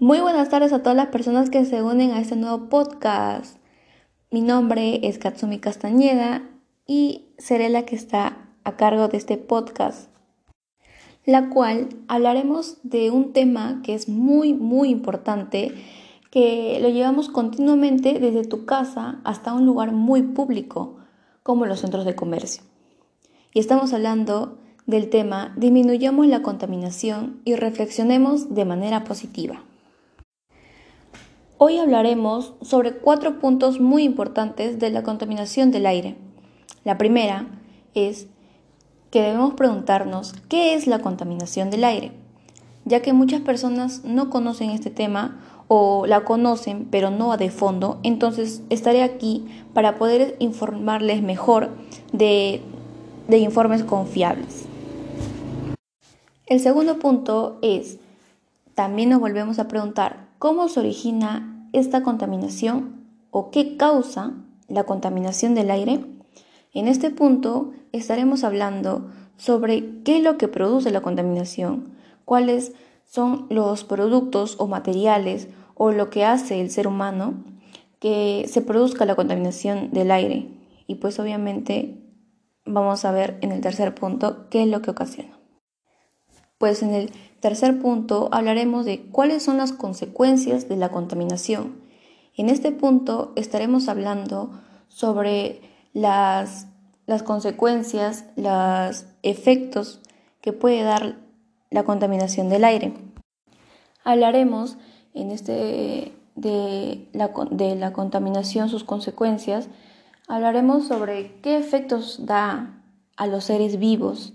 Muy buenas tardes a todas las personas que se unen a este nuevo podcast. Mi nombre es Katsumi Castañeda y seré la que está a cargo de este podcast, la cual hablaremos de un tema que es muy, muy importante, que lo llevamos continuamente desde tu casa hasta un lugar muy público, como los centros de comercio. Y estamos hablando del tema Disminuyamos la contaminación y reflexionemos de manera positiva. Hoy hablaremos sobre cuatro puntos muy importantes de la contaminación del aire. La primera es que debemos preguntarnos qué es la contaminación del aire, ya que muchas personas no conocen este tema o la conocen pero no a de fondo, entonces estaré aquí para poder informarles mejor de, de informes confiables. El segundo punto es, también nos volvemos a preguntar cómo se origina esta contaminación o qué causa la contaminación del aire. En este punto estaremos hablando sobre qué es lo que produce la contaminación, cuáles son los productos o materiales o lo que hace el ser humano que se produzca la contaminación del aire. Y pues obviamente vamos a ver en el tercer punto qué es lo que ocasiona. Pues en el tercer punto hablaremos de cuáles son las consecuencias de la contaminación. En este punto estaremos hablando sobre las, las consecuencias, los efectos que puede dar la contaminación del aire. Hablaremos en este de la, de la contaminación, sus consecuencias, hablaremos sobre qué efectos da a los seres vivos,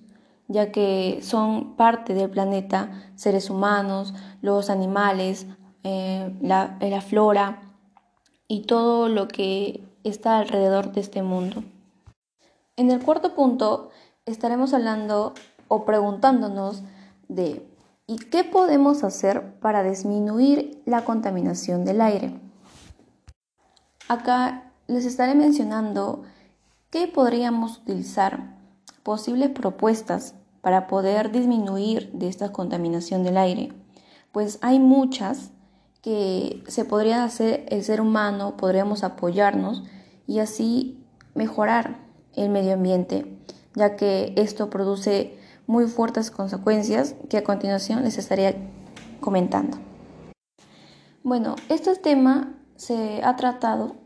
ya que son parte del planeta seres humanos, los animales, eh, la, la flora y todo lo que está alrededor de este mundo. En el cuarto punto estaremos hablando o preguntándonos de ¿y qué podemos hacer para disminuir la contaminación del aire? Acá les estaré mencionando qué podríamos utilizar posibles propuestas para poder disminuir de esta contaminación del aire. Pues hay muchas que se podrían hacer el ser humano, podríamos apoyarnos y así mejorar el medio ambiente, ya que esto produce muy fuertes consecuencias que a continuación les estaría comentando. Bueno, este tema se ha tratado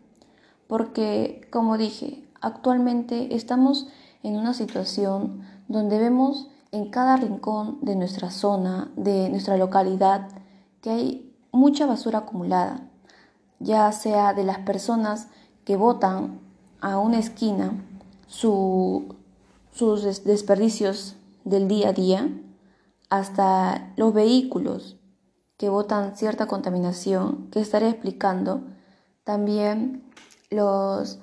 porque, como dije, actualmente estamos en una situación donde vemos en cada rincón de nuestra zona, de nuestra localidad, que hay mucha basura acumulada, ya sea de las personas que botan a una esquina sus desperdicios del día a día, hasta los vehículos que botan cierta contaminación, que estaré explicando, también los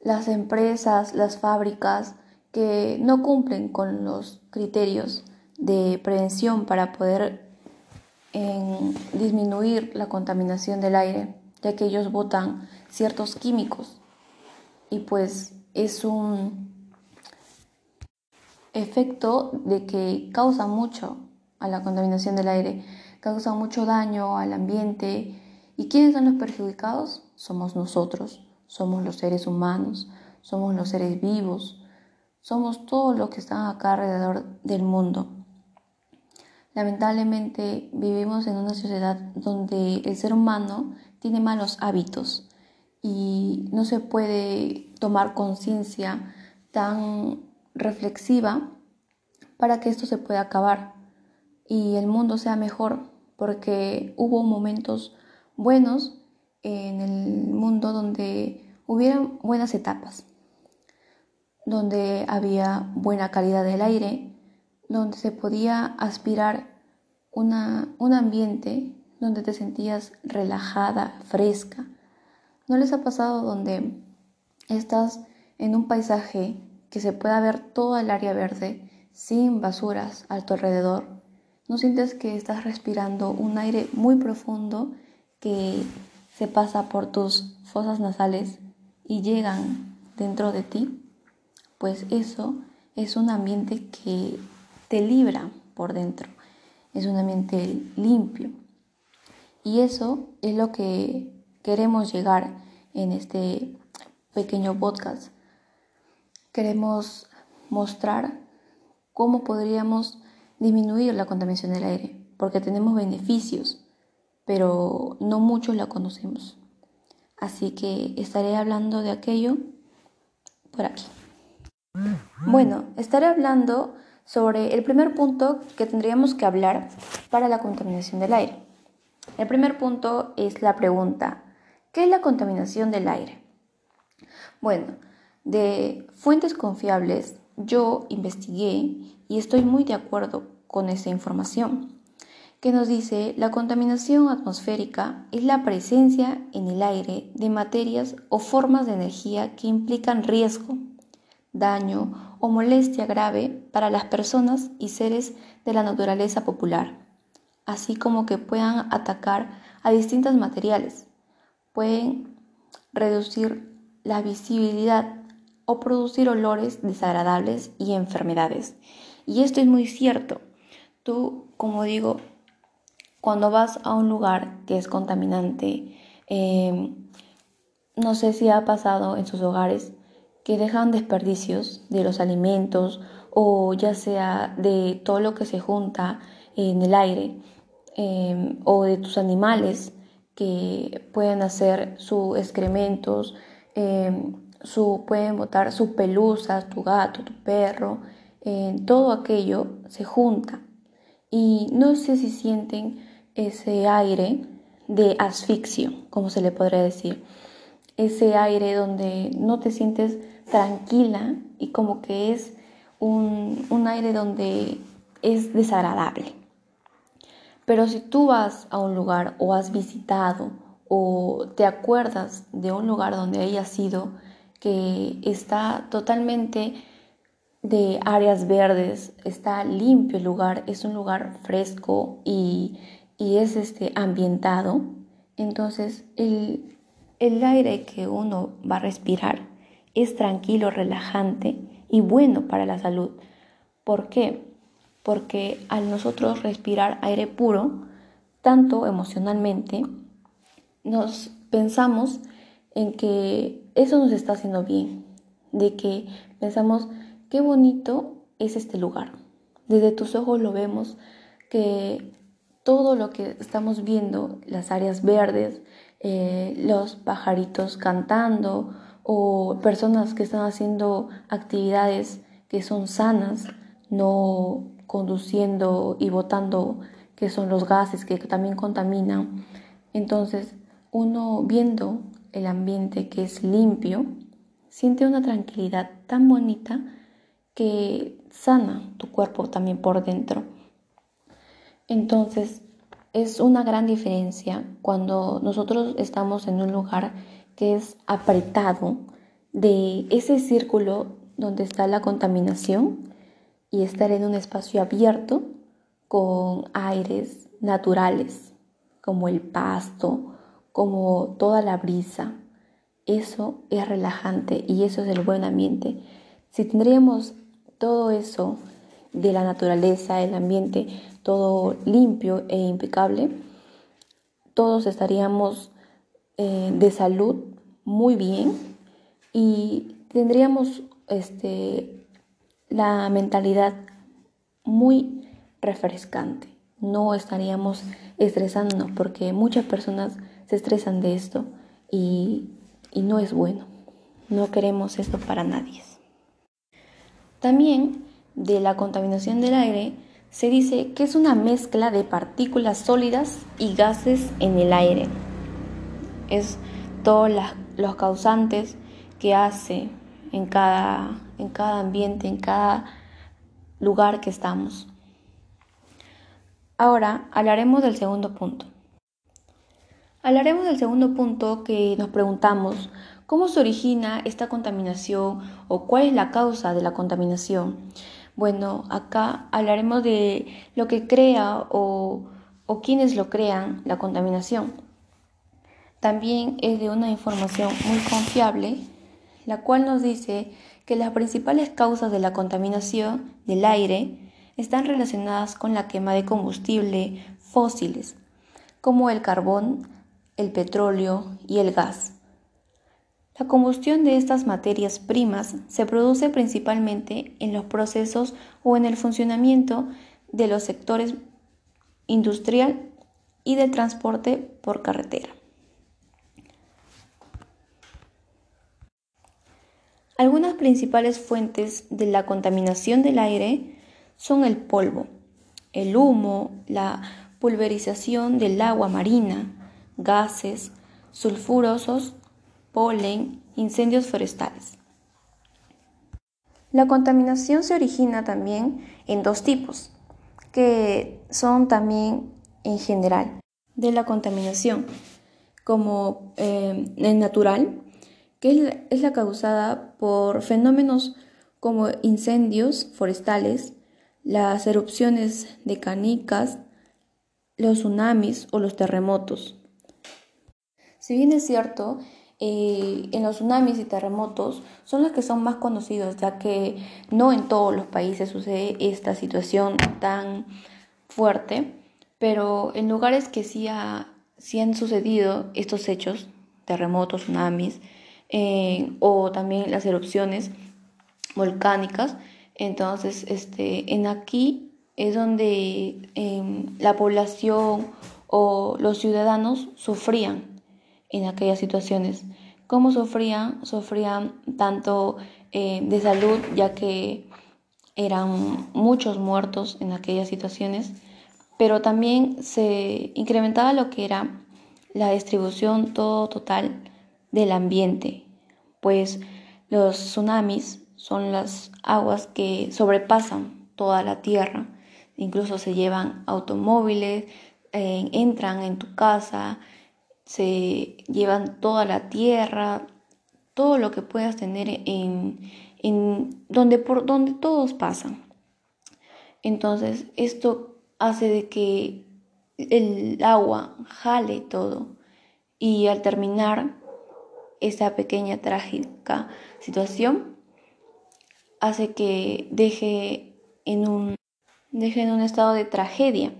las empresas, las fábricas que no cumplen con los criterios de prevención para poder disminuir la contaminación del aire, ya que ellos botan ciertos químicos. Y pues es un efecto de que causa mucho a la contaminación del aire, causa mucho daño al ambiente. Y ¿quiénes son los perjudicados? Somos nosotros somos los seres humanos, somos los seres vivos, somos todos los que están acá alrededor del mundo. Lamentablemente vivimos en una sociedad donde el ser humano tiene malos hábitos y no se puede tomar conciencia tan reflexiva para que esto se pueda acabar y el mundo sea mejor, porque hubo momentos buenos en el mundo donde hubieran buenas etapas, donde había buena calidad del aire, donde se podía aspirar una, un ambiente donde te sentías relajada, fresca. ¿No les ha pasado donde estás en un paisaje que se pueda ver toda el área verde sin basuras a tu alrededor? ¿No sientes que estás respirando un aire muy profundo que se pasa por tus fosas nasales y llegan dentro de ti, pues eso es un ambiente que te libra por dentro, es un ambiente limpio. Y eso es lo que queremos llegar en este pequeño podcast. Queremos mostrar cómo podríamos disminuir la contaminación del aire, porque tenemos beneficios, pero no muchos la conocemos. Así que estaré hablando de aquello por aquí. Bueno, estaré hablando sobre el primer punto que tendríamos que hablar para la contaminación del aire. El primer punto es la pregunta, ¿qué es la contaminación del aire? Bueno, de fuentes confiables yo investigué y estoy muy de acuerdo con esa información que nos dice la contaminación atmosférica es la presencia en el aire de materias o formas de energía que implican riesgo, daño o molestia grave para las personas y seres de la naturaleza popular, así como que puedan atacar a distintos materiales, pueden reducir la visibilidad o producir olores desagradables y enfermedades. Y esto es muy cierto. Tú, como digo, cuando vas a un lugar que es contaminante, eh, no sé si ha pasado en sus hogares que dejan desperdicios de los alimentos o ya sea de todo lo que se junta en el aire eh, o de tus animales que pueden hacer sus excrementos, eh, su, pueden botar sus pelusas, tu gato, tu perro, todo aquello se junta. Y no sé si sienten ese aire de asfixio, como se le podría decir. Ese aire donde no te sientes tranquila y como que es un, un aire donde es desagradable. Pero si tú vas a un lugar o has visitado o te acuerdas de un lugar donde hayas sido que está totalmente de áreas verdes, está limpio el lugar, es un lugar fresco y y es este, ambientado, entonces el, el aire que uno va a respirar es tranquilo, relajante y bueno para la salud. ¿Por qué? Porque al nosotros respirar aire puro, tanto emocionalmente, nos pensamos en que eso nos está haciendo bien, de que pensamos qué bonito es este lugar. Desde tus ojos lo vemos que todo lo que estamos viendo, las áreas verdes, eh, los pajaritos cantando o personas que están haciendo actividades que son sanas, no conduciendo y botando que son los gases que también contaminan. Entonces, uno viendo el ambiente que es limpio, siente una tranquilidad tan bonita que sana tu cuerpo también por dentro. Entonces, es una gran diferencia cuando nosotros estamos en un lugar que es apretado de ese círculo donde está la contaminación y estar en un espacio abierto con aires naturales como el pasto, como toda la brisa. Eso es relajante y eso es el buen ambiente. Si tendríamos todo eso de la naturaleza, el ambiente, todo limpio e impecable, todos estaríamos eh, de salud muy bien y tendríamos este, la mentalidad muy refrescante. No estaríamos estresándonos porque muchas personas se estresan de esto y, y no es bueno. No queremos esto para nadie. También de la contaminación del aire se dice que es una mezcla de partículas sólidas y gases en el aire. Es todos los causantes que hace en cada, en cada ambiente, en cada lugar que estamos. Ahora hablaremos del segundo punto. Hablaremos del segundo punto que nos preguntamos, ¿cómo se origina esta contaminación o cuál es la causa de la contaminación? Bueno, acá hablaremos de lo que crea o, o quienes lo crean la contaminación. También es de una información muy confiable, la cual nos dice que las principales causas de la contaminación del aire están relacionadas con la quema de combustible fósiles, como el carbón, el petróleo y el gas. La combustión de estas materias primas se produce principalmente en los procesos o en el funcionamiento de los sectores industrial y de transporte por carretera. Algunas principales fuentes de la contaminación del aire son el polvo, el humo, la pulverización del agua marina, gases, sulfurosos, polen, incendios forestales. La contaminación se origina también en dos tipos, que son también en general de la contaminación, como eh, natural, que es la causada por fenómenos como incendios forestales, las erupciones de canicas, los tsunamis o los terremotos. Si bien es cierto, eh, en los tsunamis y terremotos son los que son más conocidos, ya que no en todos los países sucede esta situación tan fuerte, pero en lugares que sí, sí han sucedido estos hechos, terremotos, tsunamis, eh, o también las erupciones volcánicas. Entonces, este, en aquí es donde em, la población o los ciudadanos sufrían en aquellas situaciones. ¿Cómo sufrían? Sufrían tanto eh, de salud, ya que eran muchos muertos en aquellas situaciones, pero también se incrementaba lo que era la distribución todo total del ambiente, pues los tsunamis son las aguas que sobrepasan toda la tierra, incluso se llevan automóviles, eh, entran en tu casa, se llevan toda la tierra, todo lo que puedas tener en, en donde por donde todos pasan. Entonces, esto hace de que el agua jale todo. Y al terminar esta pequeña trágica situación hace que deje en un, deje en un estado de tragedia,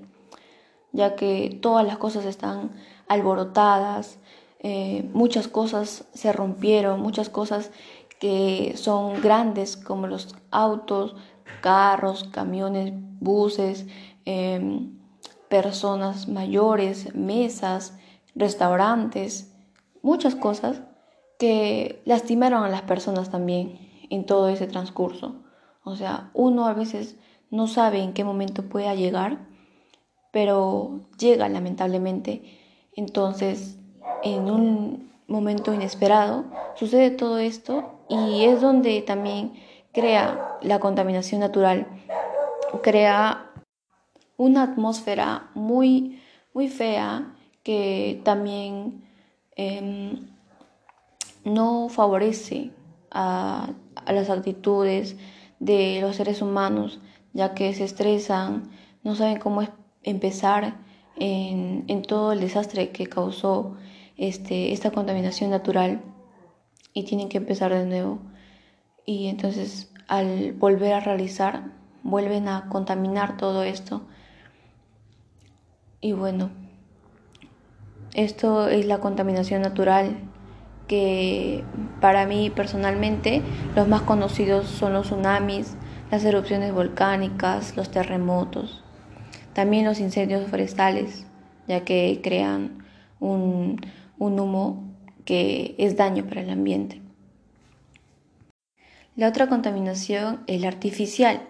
ya que todas las cosas están alborotadas, eh, muchas cosas se rompieron, muchas cosas que son grandes como los autos, carros, camiones, buses, em, personas mayores, mesas, restaurantes, muchas cosas que lastimaron a las personas también en todo ese transcurso. O sea, uno a veces no sabe en qué momento pueda llegar, pero llega lamentablemente. Entonces, en un momento inesperado, sucede todo esto y es donde también crea la contaminación natural, crea una atmósfera muy, muy fea que también em, no favorece a, las actitudes de los seres humanos, ya que se estresan, no saben cómo empezar en, todo el desastre que causó este, esta contaminación natural y tienen que empezar de nuevo. Y entonces al volver a realizar, vuelven a contaminar todo esto. Y bueno, esto es la contaminación natural que para mí personalmente los más conocidos son los tsunamis, las erupciones volcánicas, los terremotos, también los incendios forestales, ya que crean un, humo que es daño para el ambiente. La otra contaminación es la artificial,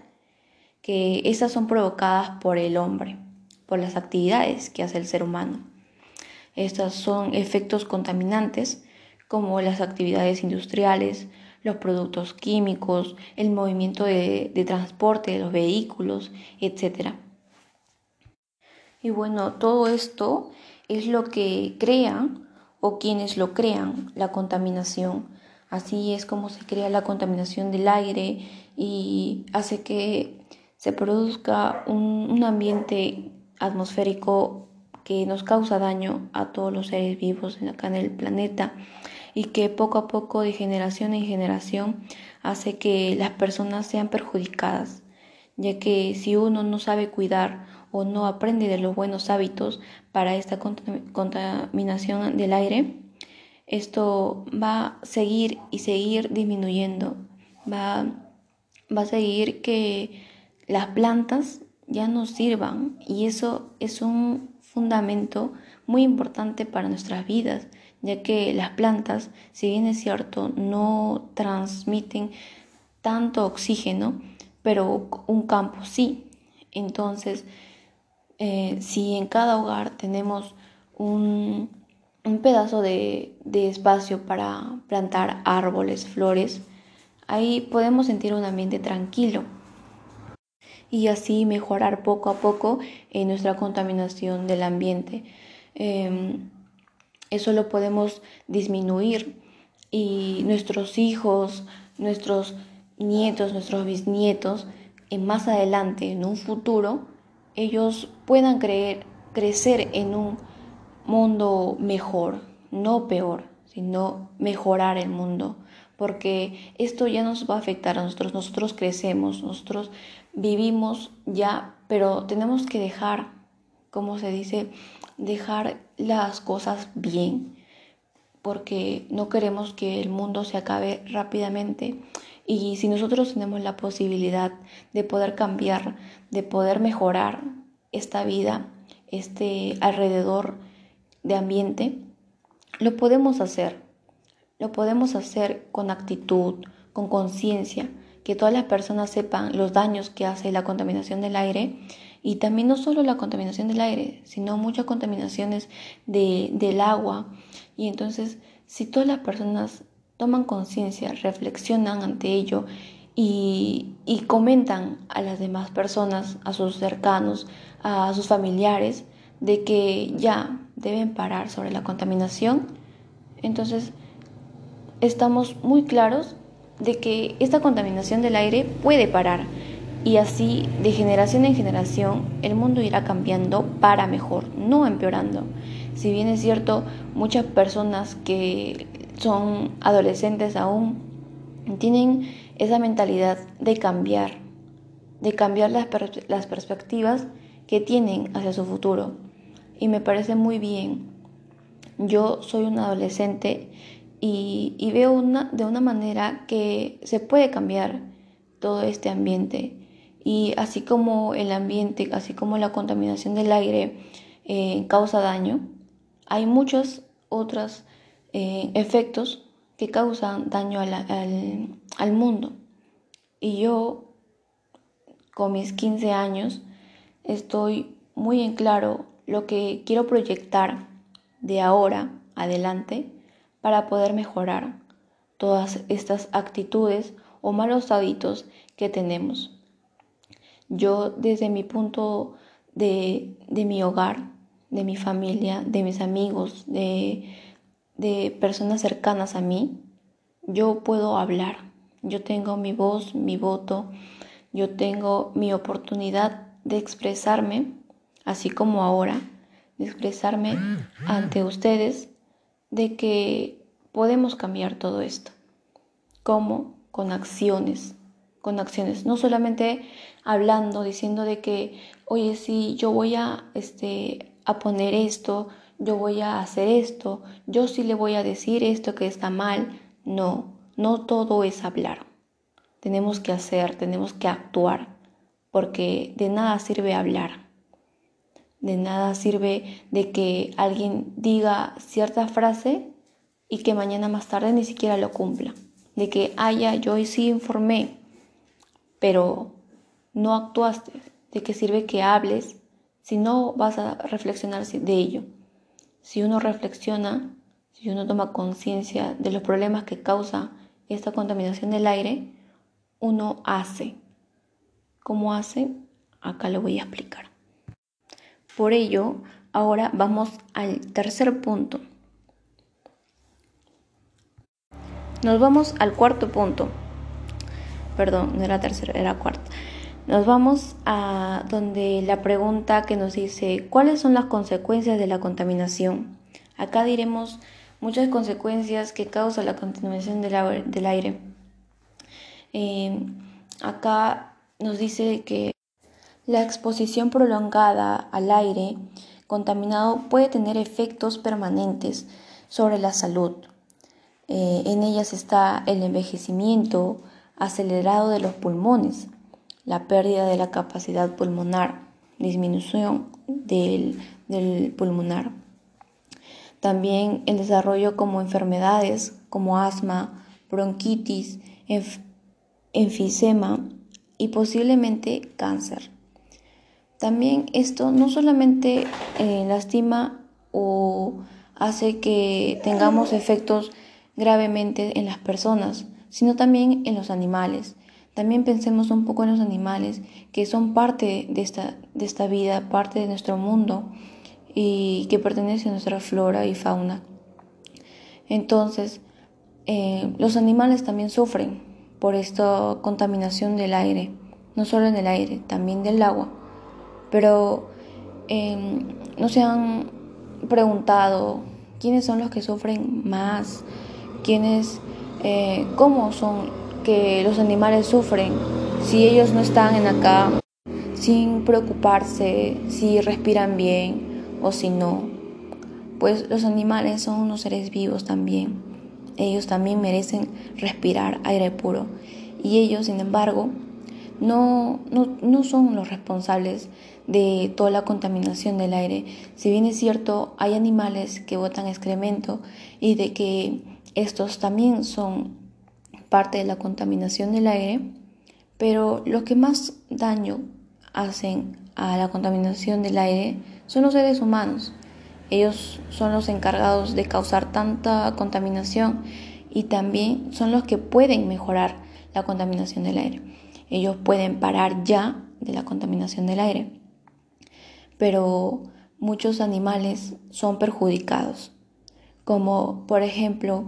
que estas son provocadas por el hombre, por las actividades que hace el ser humano. Estas son efectos contaminantes como las actividades industriales, los productos químicos, el movimiento de, transporte de los vehículos, etc. Y bueno, todo esto es lo que crea o quienes lo crean la contaminación. Así es como se crea la contaminación del aire y hace que se produzca un, un ambiente atmosférico que nos causa daño a todos los seres vivos acá en el planeta y que poco a poco de generación en generación hace que las personas sean perjudicadas, ya que si uno no sabe cuidar o no aprende de los buenos hábitos para esta contaminación del aire, esto va a seguir y seguir disminuyendo. Va, va a seguir que las plantas ya no sirvan y eso es un fundamento muy importante para nuestras vidas, ya que las plantas, si bien es cierto, no transmiten tanto oxígeno, pero un campo sí. Entonces, eh, si en cada hogar tenemos un, un pedazo de, espacio para plantar árboles, flores, ahí podemos sentir un ambiente tranquilo y así mejorar poco a poco en nuestra contaminación del ambiente. Em, eso lo podemos disminuir. Y nuestros hijos, nuestros nietos, nuestros bisnietos, en más adelante, en un futuro, ellos puedan creer, crecer en un mundo mejor, no peor, sino mejorar el mundo, porque esto ya nos va a afectar a nosotros, nosotros crecemos, nosotros vivimos ya, pero tenemos que dejar, como se dice, dejar las cosas bien, porque no queremos que el mundo se acabe rápidamente. Y si nosotros tenemos la posibilidad de poder cambiar, de poder mejorar esta vida, este alrededor de ambiente, lo podemos hacer. Lo podemos hacer con actitud, con conciencia, que todas las personas sepan los daños que hace la contaminación del aire y también no solo la contaminación del aire, sino muchas contaminaciones del agua. Y entonces, si todas las personas toman conciencia, reflexionan ante ello y, y, comentan a las demás personas, a sus cercanos, a sus familiares, de que ya deben parar sobre la contaminación, entonces estamos muy claros de que esta contaminación del aire puede parar y así de generación en generación el mundo irá cambiando para mejor, no empeorando. Si bien es cierto, muchas personas que son adolescentes aún tienen esa mentalidad de cambiar, de cambiar las, las perspectivas que tienen hacia su futuro. Y me parece muy bien. Yo soy un adolescente y, veo una, de una manera que se puede cambiar todo este ambiente. Y así como el ambiente, así como la contaminación del aire eh, causa daño, hay muchos otros eh, efectos que causan daño al, al mundo. Y yo, con mis 15 años, estoy muy en claro lo que quiero proyectar de ahora adelante para poder mejorar todas estas actitudes o malos hábitos que tenemos. Yo desde mi punto de, mi hogar, de mi familia, de mis amigos, de, de personas cercanas a mí, yo puedo hablar. Yo tengo mi voz, mi voto, yo tengo mi oportunidad de expresarme, así como ahora, de expresarme ante ustedes de que podemos cambiar todo esto. ¿Cómo? Con acciones, con acciones, no solamente hablando, diciendo de que, oye, sí, yo voy a, este, a poner esto, yo voy a hacer esto, yo sí le voy a decir esto que está mal. No, no todo es hablar. Tenemos que hacer, tenemos que actuar, porque de nada sirve hablar. De nada sirve de que alguien diga cierta frase y que mañana más tarde ni siquiera lo cumpla. De que, haya yo hoy sí informé, pero no actuaste. ¿De qué sirve que hables si no vas a reflexionar de ello? Si uno reflexiona, si uno toma conciencia de los problemas que causa esta contaminación del aire, uno hace. ¿Cómo hace? Acá lo voy a explicar. Por ello, ahora vamos al tercer punto. Nos vamos al cuarto punto. Perdón, no era tercero, era cuarto. Nos vamos a donde la pregunta que nos dice, ¿cuáles son las consecuencias de la contaminación? Acá diremos muchas consecuencias que causa la contaminación del, aire. Eh, acá nos dice que La exposición prolongada al aire contaminado puede tener efectos permanentes sobre la salud. Eh, en ellas está el envejecimiento acelerado de los pulmones, la pérdida de la capacidad pulmonar, disminución del, pulmonar. También el desarrollo como enfermedades como asma, bronquitis, enfisema y posiblemente cáncer. También esto no solamente eh, lastima o hace que tengamos efectos gravemente en las personas, sino también en los animales. También pensemos un poco en los animales que son parte de esta, de esta vida, parte de nuestro mundo y que pertenece a nuestra flora y fauna. Entonces, eh, los animales también sufren por esta contaminación del aire, no solo en el aire, también del agua pero em, no se han preguntado quiénes son los que sufren más, quiénes, eh, cómo son que los animales sufren si ellos no están en acá sin preocuparse si respiran bien o si no. Pues los animales son unos seres vivos también. Ellos también merecen respirar aire puro. Y ellos, sin embargo, no, no, son los responsables de toda la contaminación del aire. Si bien es cierto, hay animales que botan excremento y de que estos también son parte de la contaminación del aire, pero lo que más daño hacen a la contaminación del aire son los seres humanos. Ellos son los encargados de causar tanta contaminación y también son los que pueden mejorar la contaminación del aire ellos pueden parar ya de la contaminación del aire. Pero muchos animales son perjudicados, como por ejemplo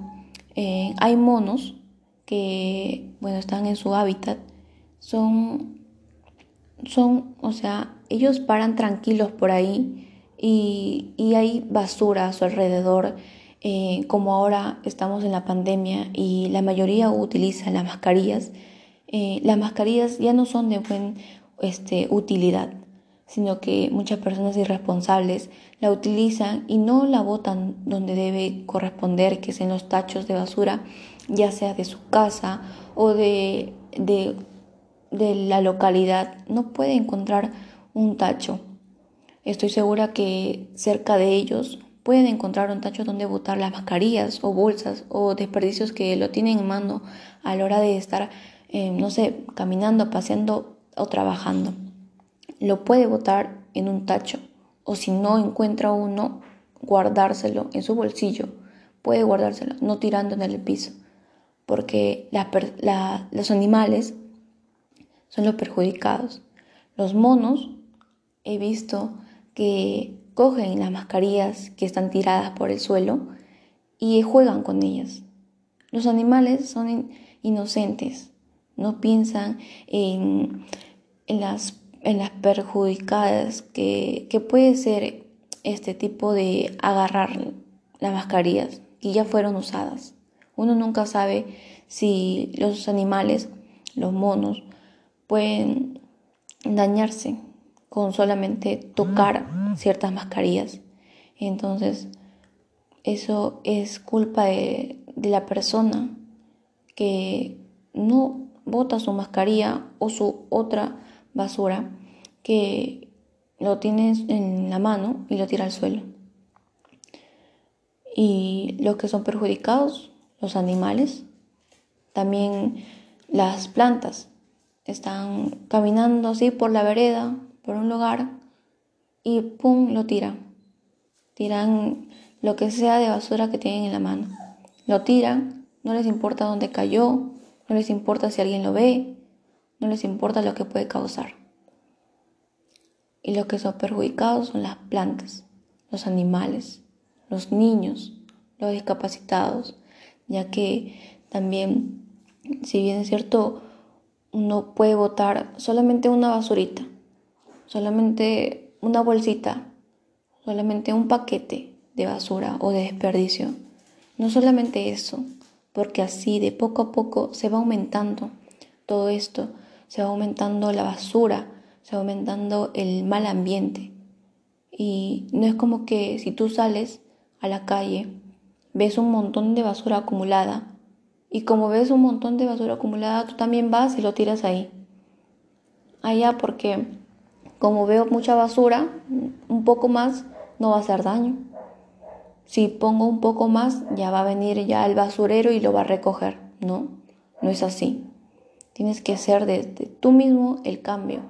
eh, hay monos que bueno están en su hábitat, son, son, o sea, ellos paran tranquilos por ahí y, hay basura a su alrededor. Eh, como ahora estamos en la pandemia y la mayoría utiliza las mascarillas, eh, las mascarillas ya no son de buena este, utilidad, sino que muchas personas irresponsables la utilizan y no la botan donde debe corresponder, que es en los tachos de basura, ya sea de su casa o de, de, de la localidad. No puede encontrar un tacho. Estoy segura que cerca de ellos pueden encontrar un tacho donde botar las mascarillas o bolsas o desperdicios que lo tienen en mano a la hora de estar eh, no sé, caminando, paseando o trabajando. Lo puede botar en un tacho o si no encuentra uno, guardárselo en su bolsillo. Puede guardárselo, no tirando en el piso, porque los animales son los perjudicados. Los monos he visto que cogen las mascarillas que están tiradas por el suelo y juegan con ellas. Los animales son inocentes, no piensan en, las, perjudicadas que, que puede ser este tipo de agarrar las mascarillas que ya fueron usadas. Uno nunca sabe si los animales, los monos, pueden dañarse con solamente tocar ciertas mascarillas. Entonces, eso es culpa de, de la persona que no bota su mascarilla o su otra basura que lo tiene en la mano y lo tira al suelo. Y los que son perjudicados, los animales, también las plantas, están caminando así por la vereda, por un lugar, y ¡pum! lo tiran. Tiran lo que sea de basura que tienen en la mano. Lo tiran, no les importa dónde cayó, no les importa si alguien lo ve, no les importa lo que puede causar. Y los que son perjudicados son las plantas, los animales, los niños, los discapacitados, ya que también, si bien es cierto, uno puede botar solamente una basurita, solamente una bolsita, solamente un paquete de basura o de desperdicio. No solamente eso, porque así de poco a poco se va aumentando todo esto, se va aumentando la basura, se va aumentando el mal ambiente. Y no es como que si tú sales a la calle, ves un montón de basura acumulada, y como ves un montón de basura acumulada, tú también vas y lo tiras ahí. Allá porque como veo mucha basura, un poco más no va a hacer daño. Si pongo un poco más, ya va a venir ya el basurero y lo va a recoger. No, no es así. Tienes que ser desde tú mismo el cambio.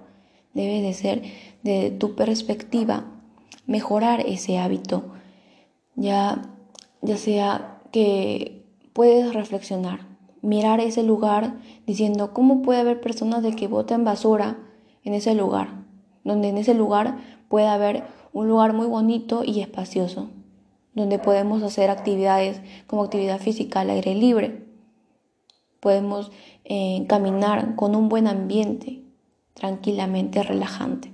Debe de ser de tu perspectiva mejorar ese hábito. Ya, ya sea que puedes reflexionar, mirar ese lugar diciendo cómo puede haber personas de que boten basura en ese lugar, donde en ese lugar puede haber un lugar muy bonito y espacioso, donde podemos hacer actividades como actividad física al aire libre. Podemos eh, caminar con un buen ambiente, tranquilamente relajante,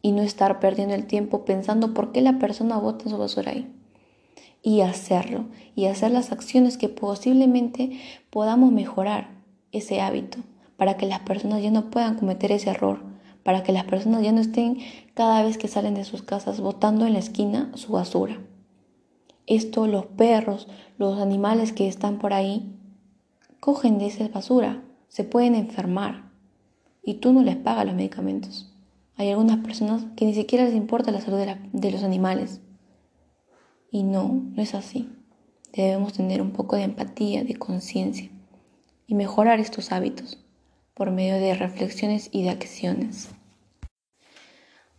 y no estar perdiendo el tiempo pensando por qué la persona bota su basura ahí. Y hacerlo, y hacer las acciones que posiblemente podamos mejorar ese hábito para que las personas ya no puedan cometer ese error, para que las personas ya no estén cada vez que salen de sus casas botando en la esquina su basura. Esto los perros, los animales que están por ahí, cogen de esa basura, se pueden enfermar y tú no les pagas los medicamentos. Hay algunas personas que ni siquiera les importa la salud de, de los animales. Y no, no es así. Debemos tener un poco de empatía, de conciencia y mejorar estos hábitos por medio de reflexiones y de acciones.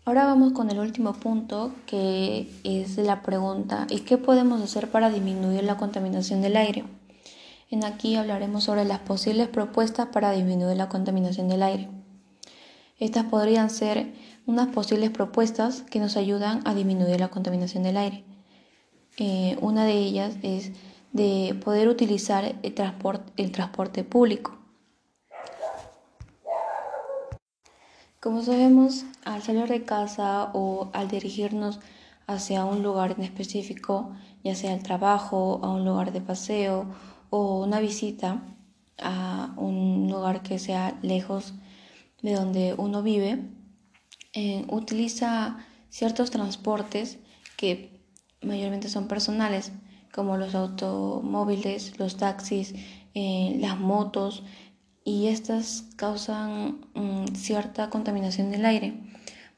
Ahora vamos con el último punto que es la pregunta ¿y qué podemos hacer para disminuir la contaminación del aire? En aquí hablaremos sobre las posibles propuestas para disminuir la contaminación del aire. Estas podrían ser unas posibles propuestas que nos ayudan a disminuir la contaminación del aire. Eh, una de ellas es de poder utilizar el transporte, el transporte público. Como sabemos, al salir de casa o al dirigirnos hacia un lugar en específico, ya sea el trabajo, a un lugar de paseo o una visita a un lugar que sea lejos de donde uno vive, eh, utiliza ciertos transportes que mayormente son personales, como los automóviles, los taxis, eh, las motos, y estas causan mm, cierta contaminación del aire,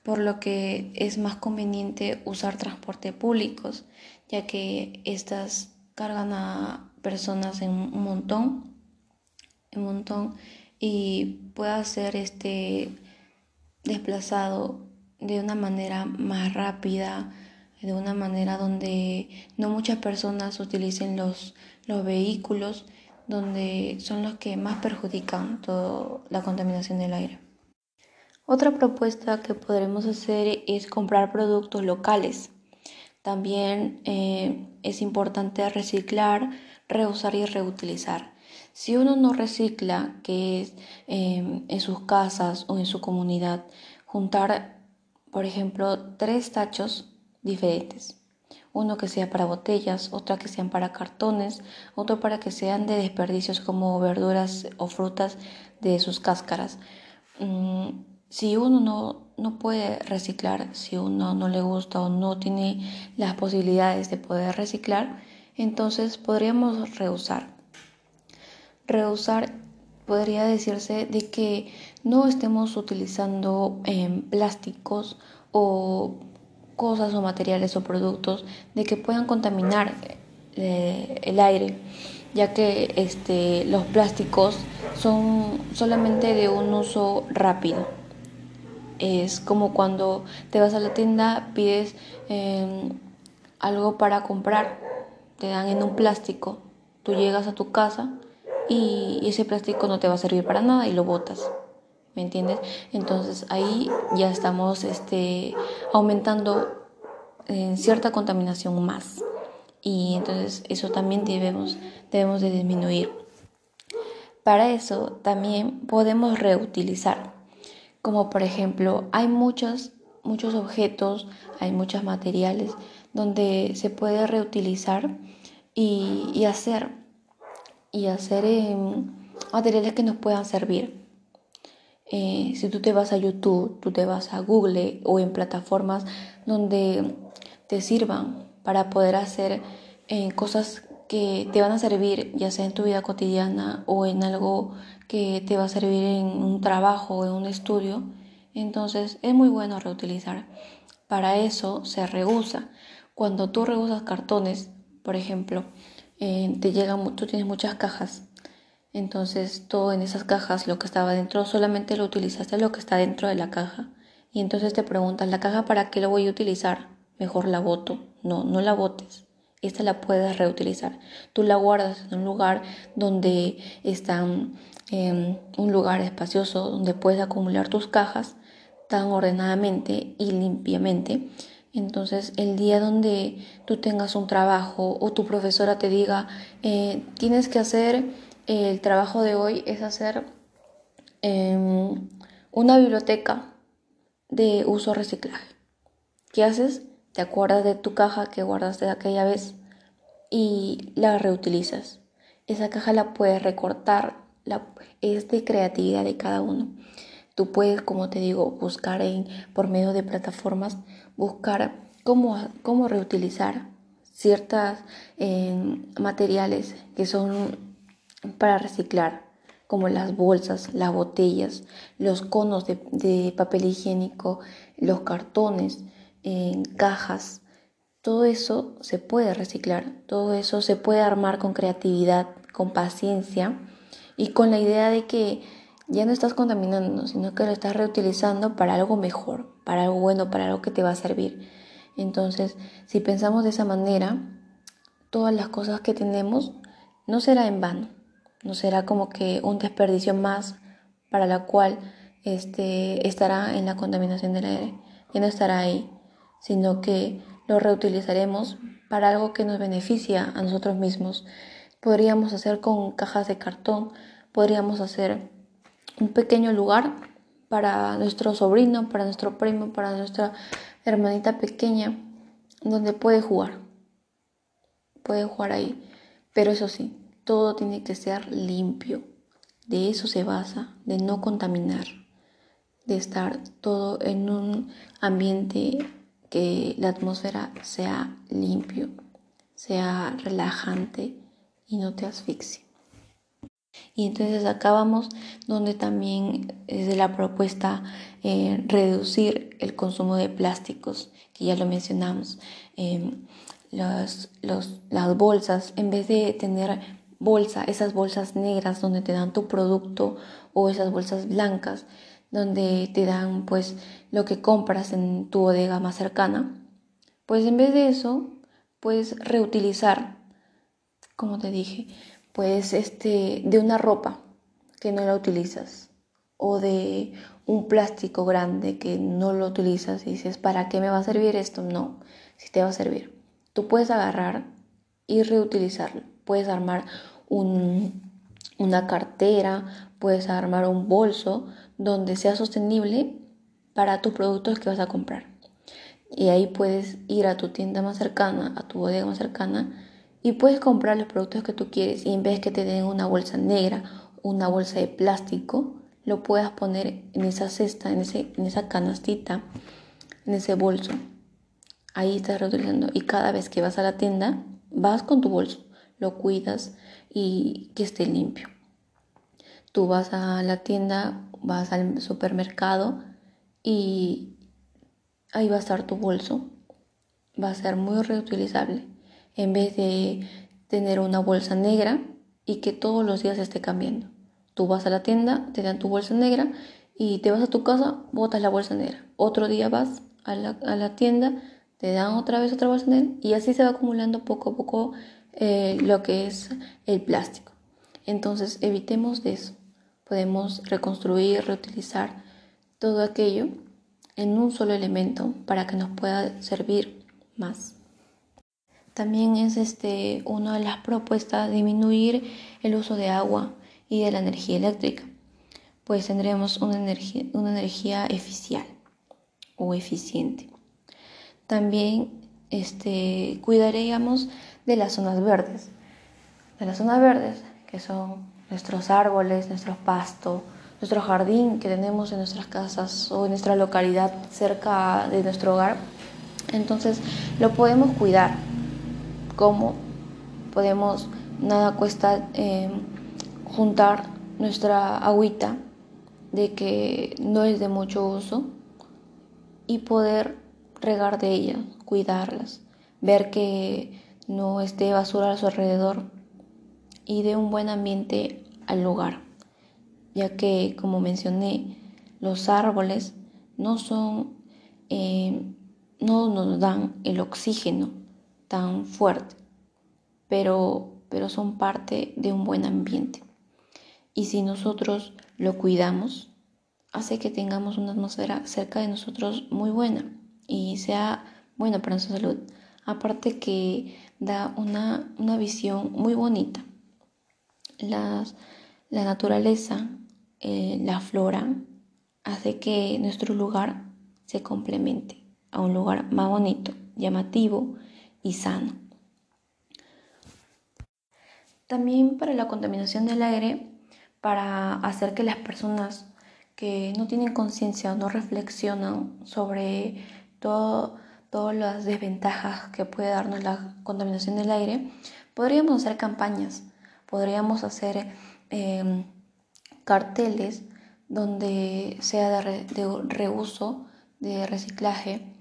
por lo que es más conveniente usar transporte públicos, ya que estas cargan a personas en un montón, un montón y pueda ser este desplazado de una manera más rápida, de una manera donde no muchas personas utilicen los, los vehículos donde son los que más perjudican toda la contaminación del aire. Otra propuesta que podremos hacer es comprar productos locales. También eh, es importante reciclar, reusar y reutilizar. Si uno no recicla, que es eh, en sus casas o en su comunidad, juntar, por ejemplo, tres tachos diferentes uno que sea para botellas, otra que sean para cartones, otro para que sean de desperdicios como verduras o frutas de sus cáscaras. Mm, si uno no, no puede reciclar, si uno no le gusta o no tiene las posibilidades de poder reciclar, entonces podríamos reusar. Reusar podría decirse de que no estemos utilizando em, plásticos o cosas o materiales o productos de que puedan contaminar eh, el aire, ya que este, los plásticos son solamente de un uso rápido. Es como cuando te vas a la tienda, pides em, algo para comprar, te dan en un plástico, tú llegas a tu casa y ese plástico no te va a servir para nada y lo botas. ¿Me entiendes? Entonces ahí ya estamos este, aumentando en eh, cierta contaminación más y entonces eso también debemos, debemos de disminuir. Para eso también podemos reutilizar, como por ejemplo hay muchos, muchos objetos, hay muchos materiales donde se puede reutilizar y, hacer, y hacer materiales que nos puedan servir. Eh, si tú te vas a YouTube, tú te vas a Google o en plataformas donde te sirvan para poder hacer eh, cosas que te van a servir, ya sea en tu vida cotidiana o en algo que te va a servir en un trabajo o en un estudio, entonces es muy bueno reutilizar. Para eso se reusa. Cuando tú reusas cartones, por ejemplo, eh, te llegan, tú tienes muchas cajas, entonces todo en esas cajas, lo que estaba dentro, solamente lo utilizaste lo que está dentro de la caja. Y entonces te preguntas, ¿la caja para qué lo voy a utilizar? Mejor la boto. No, no la botes esta la puedes reutilizar. Tú la guardas en un lugar donde está em, un lugar espacioso, donde puedes acumular tus cajas tan ordenadamente y limpiamente. Entonces, el día donde tú tengas un trabajo o tu profesora te diga, eh, tienes que hacer, el trabajo de hoy es hacer em, una biblioteca de uso reciclaje. ¿Qué haces? Te acuerdas de tu caja que guardaste de aquella vez y la reutilizas. Esa caja la puedes recortar, es de creatividad de cada uno. Tú puedes, como te digo, buscar por medio de plataformas, buscar cómo, cómo reutilizar ciertos eh, materiales que son para reciclar, como las bolsas, las botellas, los conos de papel higiénico, los cartones, cajas. Todo eso se puede reciclar, todo eso se puede armar con creatividad, con paciencia y con la idea de que ya no estás contaminando, sino que lo estás reutilizando para algo mejor, para algo bueno, para algo que te va a servir. Entonces, si pensamos de esa manera, todas las cosas que tenemos no será en vano, no será como que un desperdicio más para la cual este, estará en la contaminación del aire, ya no estará ahí sino que lo reutilizaremos para algo que nos beneficia a nosotros mismos. Podríamos hacer con cajas de cartón, podríamos hacer un pequeño lugar para nuestro sobrino, para nuestro primo, para nuestra hermanita pequeña, donde puede jugar. Puede jugar ahí. Pero eso sí, todo tiene que ser limpio. De eso se basa, de no contaminar, de estar todo en un ambiente que la atmósfera sea limpio, sea relajante y no te asfixie. Y entonces acabamos donde también es de la propuesta eh, reducir el consumo de plásticos, que ya lo mencionamos. Em, las bolsas, en vez de tener bolsa, esas bolsas negras donde te dan tu producto o esas bolsas blancas, donde te dan pues lo que compras en tu bodega más cercana, pues en vez de eso puedes reutilizar, como te dije, pues este de una ropa que no la utilizas o de un plástico grande que no lo utilizas y dices, ¿para qué me va a servir esto? No, si te va a servir. Tú puedes agarrar y reutilizarlo. Puedes armar una cartera, puedes armar un bolso donde sea sostenible para tus productos que vas a comprar. Y ahí puedes ir a tu tienda más cercana, a tu bodega más cercana, y puedes comprar los productos que tú quieres. Y en vez que te den una bolsa negra, una bolsa de plástico, lo puedas poner en esa cesta, en, ese, en esa canastita, en ese bolso. Ahí estás reutilizando. Y cada vez que vas a la tienda, vas con tu bolso, lo cuidas y que esté limpio. Tú vas a la tienda, vas al supermercado y ahí va a estar tu bolso. Va a ser muy reutilizable. En vez de tener una bolsa negra y que todos los días esté cambiando. Tú vas a la tienda, te dan tu bolsa negra y te vas a tu casa, botas la bolsa negra. Otro día vas a la, tienda, te dan otra vez otra bolsa negra y así se va acumulando poco a poco eh, lo que es el plástico. Entonces evitemos de eso podemos reconstruir, reutilizar todo aquello en un solo elemento para que nos pueda servir más. También es este, una de las propuestas disminuir el uso de agua y de la energía eléctrica, pues tendremos una energía, una energía eficial o eficiente. También este, cuidaríamos de las zonas verdes, de las zonas verdes que son nuestros árboles, nuestros pastos, nuestro jardín que tenemos en nuestras casas o en nuestra localidad cerca de nuestro hogar. Entonces lo podemos cuidar. ¿Cómo? Podemos, nada cuesta eh, juntar nuestra agüita de que no es de mucho uso y poder regar de ellas, cuidarlas, ver que no esté basura a su alrededor y de un buen ambiente al lugar, ya que como mencioné, los árboles no son, eh, no nos dan el oxígeno tan fuerte, pero, pero son parte de un buen ambiente. Y si nosotros lo cuidamos, hace que tengamos una atmósfera cerca de nosotros muy buena y sea buena para nuestra salud. Aparte que da una, visión muy bonita. La naturaleza, eh, la flora, hace que nuestro lugar se complemente a un lugar más bonito, llamativo y sano. También para la contaminación del aire, para hacer que las personas que no tienen conciencia o no reflexionan sobre todo, todas las desventajas que puede darnos la contaminación del aire, podríamos hacer campañas, podríamos hacer em, carteles donde sea de, de reuso, de reciclaje,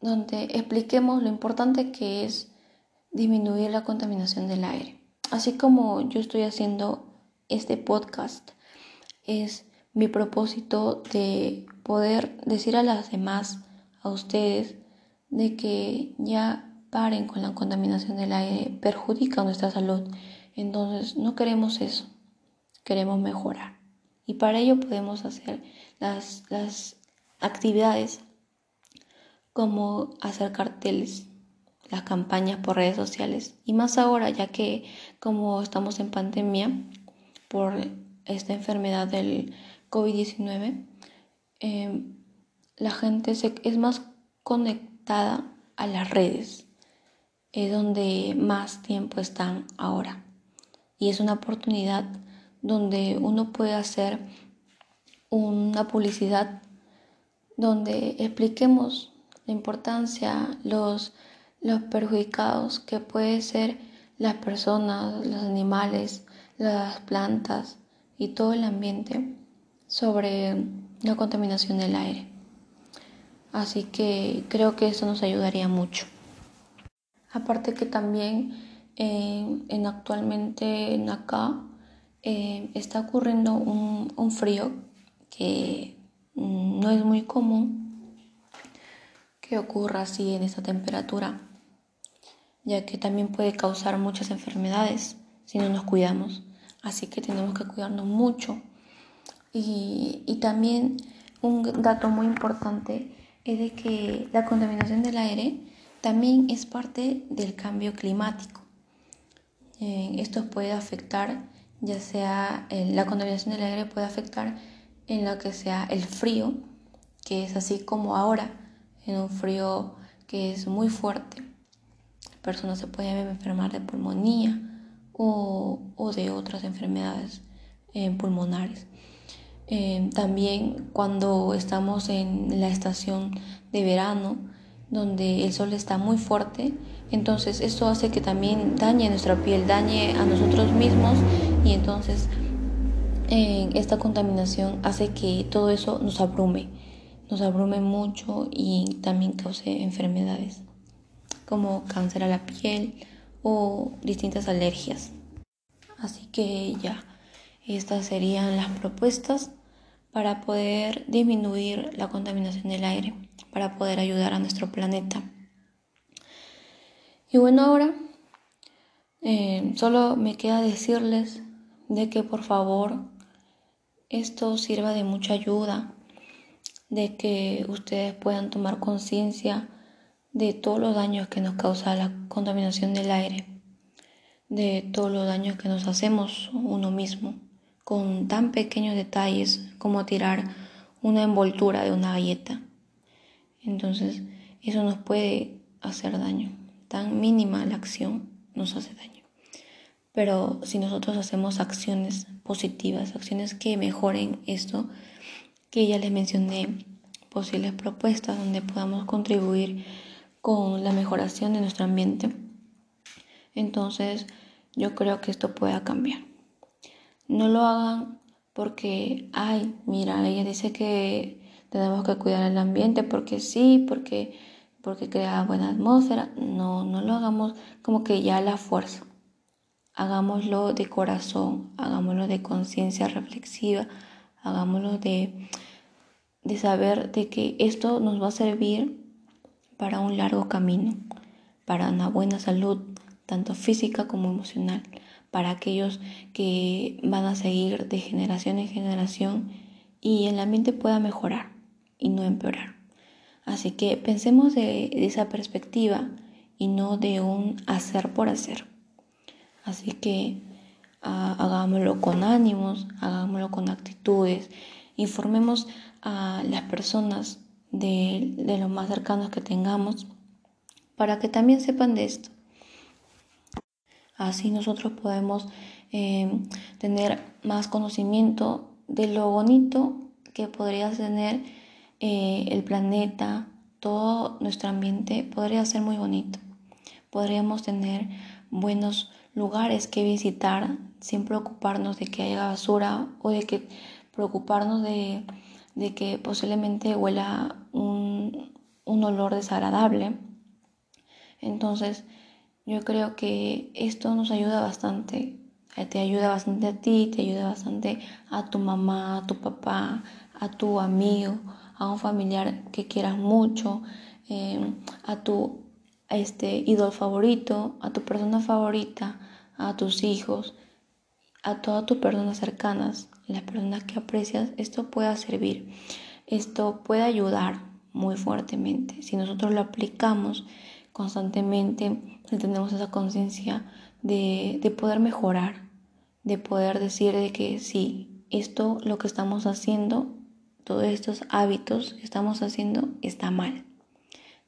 donde expliquemos lo importante que es disminuir la contaminación del aire. Así como yo estoy haciendo este podcast, es mi propósito de poder decir a las demás a ustedes de que ya paren con la contaminación del aire, perjudica nuestra salud. Entonces no queremos eso, queremos mejorar. Y para ello podemos hacer las, las actividades como hacer carteles, las campañas por redes sociales. Y más ahora, ya que como estamos en pandemia por esta enfermedad del COVID-19, la gente se, es más conectada a las redes, es donde más tiempo están ahora. Y es una oportunidad donde uno puede hacer una publicidad donde expliquemos la importancia, los, los perjudicados que puede ser las personas, los animales, las plantas y todo el ambiente sobre la contaminación del aire. Así que creo que eso nos ayudaría mucho. Aparte que también en actualmente en acá eh, está ocurriendo un, un frío que no es muy común que ocurra así en esta temperatura, ya que también puede causar muchas enfermedades si no nos cuidamos. Así que tenemos que cuidarnos mucho. Y, y también un dato muy importante es de que la contaminación del aire también es parte del cambio climático. Eh, esto puede afectar, ya sea la contaminación del aire puede afectar en lo que sea el frío, que es así como ahora, en un frío que es muy fuerte. Personas se pueden enfermar de pulmonía o, o de otras enfermedades eh, pulmonares. Eh, también cuando estamos en la estación de verano, donde el sol está muy fuerte, entonces esto hace que también dañe nuestra piel, dañe a nosotros mismos y entonces eh, esta contaminación hace que todo eso nos abrume, nos abrume mucho y también cause enfermedades como cáncer a la piel o distintas alergias. Así que ya, estas serían las propuestas para poder disminuir la contaminación del aire, para poder ayudar a nuestro planeta. Y bueno, ahora eh, solo me queda decirles de que por favor esto sirva de mucha ayuda, de que ustedes puedan tomar conciencia de todos los daños que nos causa la contaminación del aire, de todos los daños que nos hacemos uno mismo con tan pequeños detalles como tirar una envoltura de una galleta. Entonces, eso nos puede hacer daño. Tan mínima la acción nos hace daño. Pero si nosotros hacemos acciones positivas, acciones que mejoren esto, que ya les mencioné, posibles propuestas donde podamos contribuir con la mejoración de nuestro ambiente, entonces yo creo que esto pueda cambiar. No lo hagan porque, ay, mira, ella dice que tenemos que cuidar el ambiente porque sí, porque, porque crea buena atmósfera. No, no lo hagamos como que ya la fuerza. Hagámoslo de corazón, hagámoslo de conciencia reflexiva, hagámoslo de, de saber de que esto nos va a servir para un largo camino, para una buena salud, tanto física como emocional, para aquellos que van a seguir de generación en generación y el ambiente pueda mejorar y no empeorar. Así que pensemos de, esa perspectiva y no de un hacer por hacer. Así que ah, hagámoslo con ánimos, hagámoslo con actitudes, informemos a las personas de, de los más cercanos que tengamos para que también sepan de esto. Así nosotros podemos em, tener más conocimiento de lo bonito que podría tener eh, el planeta, todo nuestro ambiente podría ser muy bonito. Podríamos tener buenos lugares que visitar sin preocuparnos de que haya basura o de que preocuparnos de, que posiblemente huela un, un olor desagradable. Entonces, yo creo que esto nos ayuda bastante. Eh, te ayuda bastante a ti, te ayuda bastante a tu mamá, a tu papá, a tu amigo, a un familiar que quieras mucho, em, a tu este, ídolo favorito, a tu persona favorita, a tus hijos, a todas tus personas cercanas, las personas que aprecias, esto puede servir. Esto puede ayudar muy fuertemente. Si nosotros lo aplicamos constantemente, tenemos esa conciencia de, de, poder mejorar, de poder decir de que sí, esto, lo que estamos haciendo, todos estos hábitos que estamos haciendo está mal.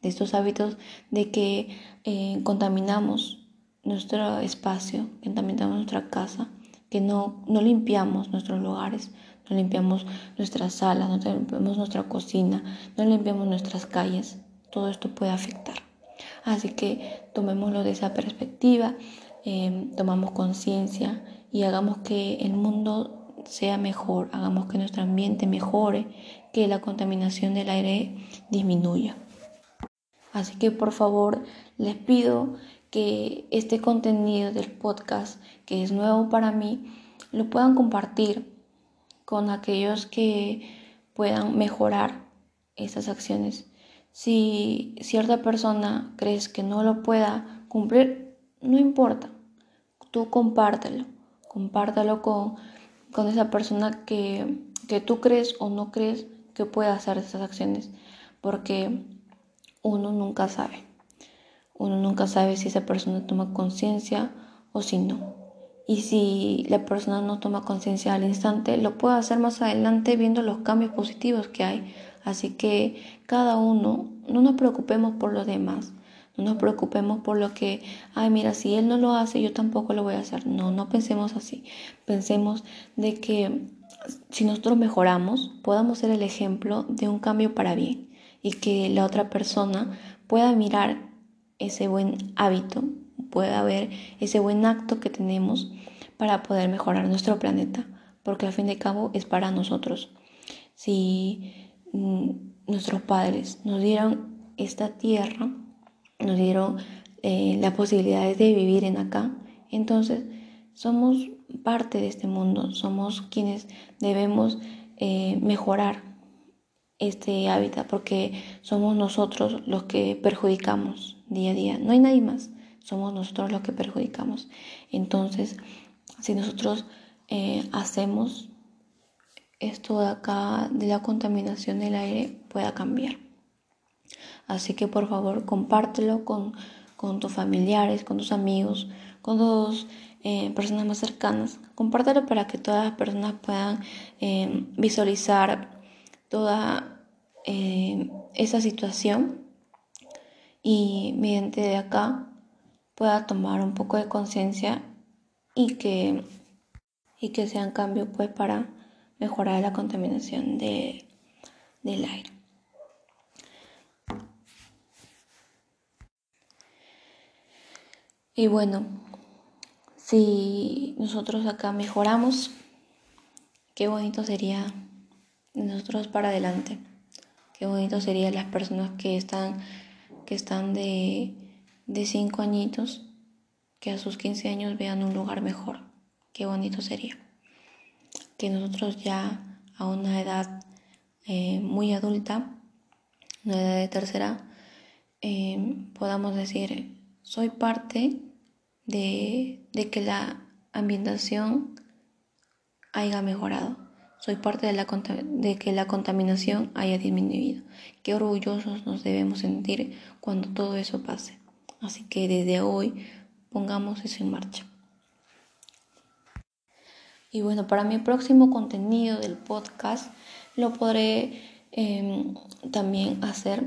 De estos hábitos de que eh, contaminamos nuestro espacio, contaminamos nuestra casa, que no, no limpiamos nuestros lugares, no limpiamos nuestras salas, no limpiamos nuestra cocina, no limpiamos nuestras calles. Todo esto puede afectar. Así que tomémoslo de esa perspectiva, em, tomamos conciencia y hagamos que el mundo sea mejor, hagamos que nuestro ambiente mejore, que la contaminación del aire disminuya. Así que por favor les pido que este contenido del podcast, que es nuevo para mí, lo puedan compartir con aquellos que puedan mejorar estas acciones si cierta persona crees que no lo pueda cumplir, no importa. Tú compártelo. Compártelo con, con esa persona que, que tú crees o no crees que pueda hacer esas acciones. Porque uno nunca sabe. Uno nunca sabe si esa persona toma conciencia o si no. Y si la persona no toma conciencia al instante, lo puede hacer más adelante viendo los cambios positivos que hay Así que cada uno, no nos preocupemos por los demás. No nos preocupemos por lo que, ay, mira, si él no lo hace, yo tampoco lo voy a hacer. No, no pensemos así. Pensemos de que si nosotros mejoramos, podamos ser el ejemplo de un cambio para bien y que la otra persona pueda mirar ese buen hábito, pueda ver ese buen acto que tenemos para poder mejorar nuestro planeta, porque al fin de cabo es para nosotros. Si nuestros padres nos dieron esta tierra, nos dieron eh, la posibilidad de vivir en acá, entonces somos parte de este mundo, somos quienes debemos eh, mejorar este hábitat porque somos nosotros los que perjudicamos día a día, no hay nadie más, somos nosotros los que perjudicamos. Entonces, si nosotros eh, hacemos esto de acá de la contaminación del aire pueda cambiar. Así que por favor compártelo con, tus familiares, con tus amigos, con tus eh, personas más cercanas. Compártelo para que todas las personas puedan eh, visualizar toda eh, esa situación y mediante de acá pueda tomar un poco de conciencia y que, y que sean cambios pues para mejorar la contaminación de, del aire. Y bueno, si nosotros acá mejoramos, qué bonito sería nosotros para adelante. Qué bonito sería las personas que están, que están de, de cinco añitos, que a sus 15 años vean un lugar mejor. Qué bonito sería. Que nosotros ya a una edad eh, muy adulta, una edad de tercera, eh, podamos decir, soy parte de, que la ambientación haya mejorado. Soy parte de, la, de que la contaminación haya disminuido. Qué orgullosos nos debemos sentir cuando todo eso pase. Así que desde hoy pongamos eso en marcha. Y bueno, para mi próximo contenido del podcast lo podré em, también hacer.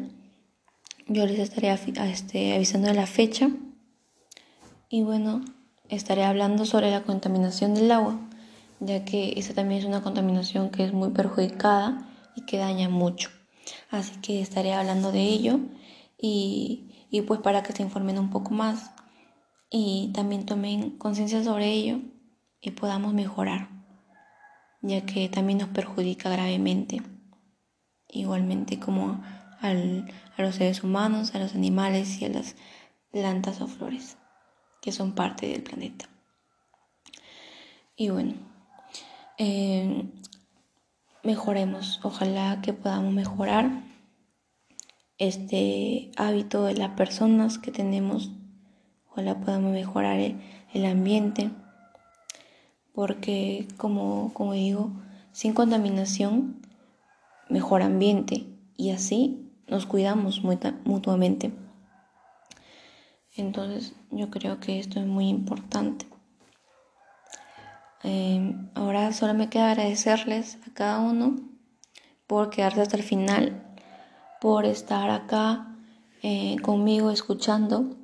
Yo les estaré este, avisando de la fecha y bueno, estaré hablando sobre la contaminación del agua, ya que esa también es una contaminación que es muy perjudicada y que daña mucho. Así que estaré hablando de ello y, y pues para que se informen un poco más y también tomen conciencia sobre ello y podamos mejorar, ya que también nos perjudica gravemente, igualmente como al, a los seres humanos, a los animales y a las plantas o flores que son parte del planeta. Y bueno, eh, mejoremos, ojalá que podamos mejorar este hábito de las personas que tenemos, ojalá podamos mejorar el, ambiente, porque como, como digo, sin contaminación, mejor ambiente y así nos cuidamos mutuamente. Entonces yo creo que esto es muy importante. Em, ahora solo me queda agradecerles a cada uno por quedarse hasta el final, por estar acá eh, conmigo escuchando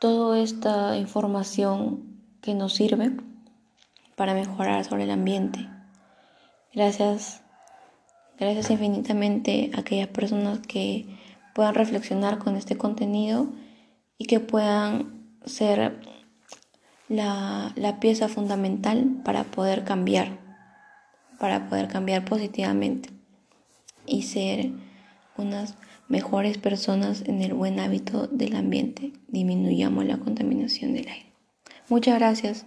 toda esta información que nos sirve para mejorar sobre el ambiente. Gracias, gracias infinitamente a aquellas personas que puedan reflexionar con este contenido y que puedan ser la, pieza fundamental para poder cambiar, para poder cambiar positivamente y ser unas mejores personas en el buen hábito del ambiente. Disminuyamos la contaminación del aire. Muchas gracias.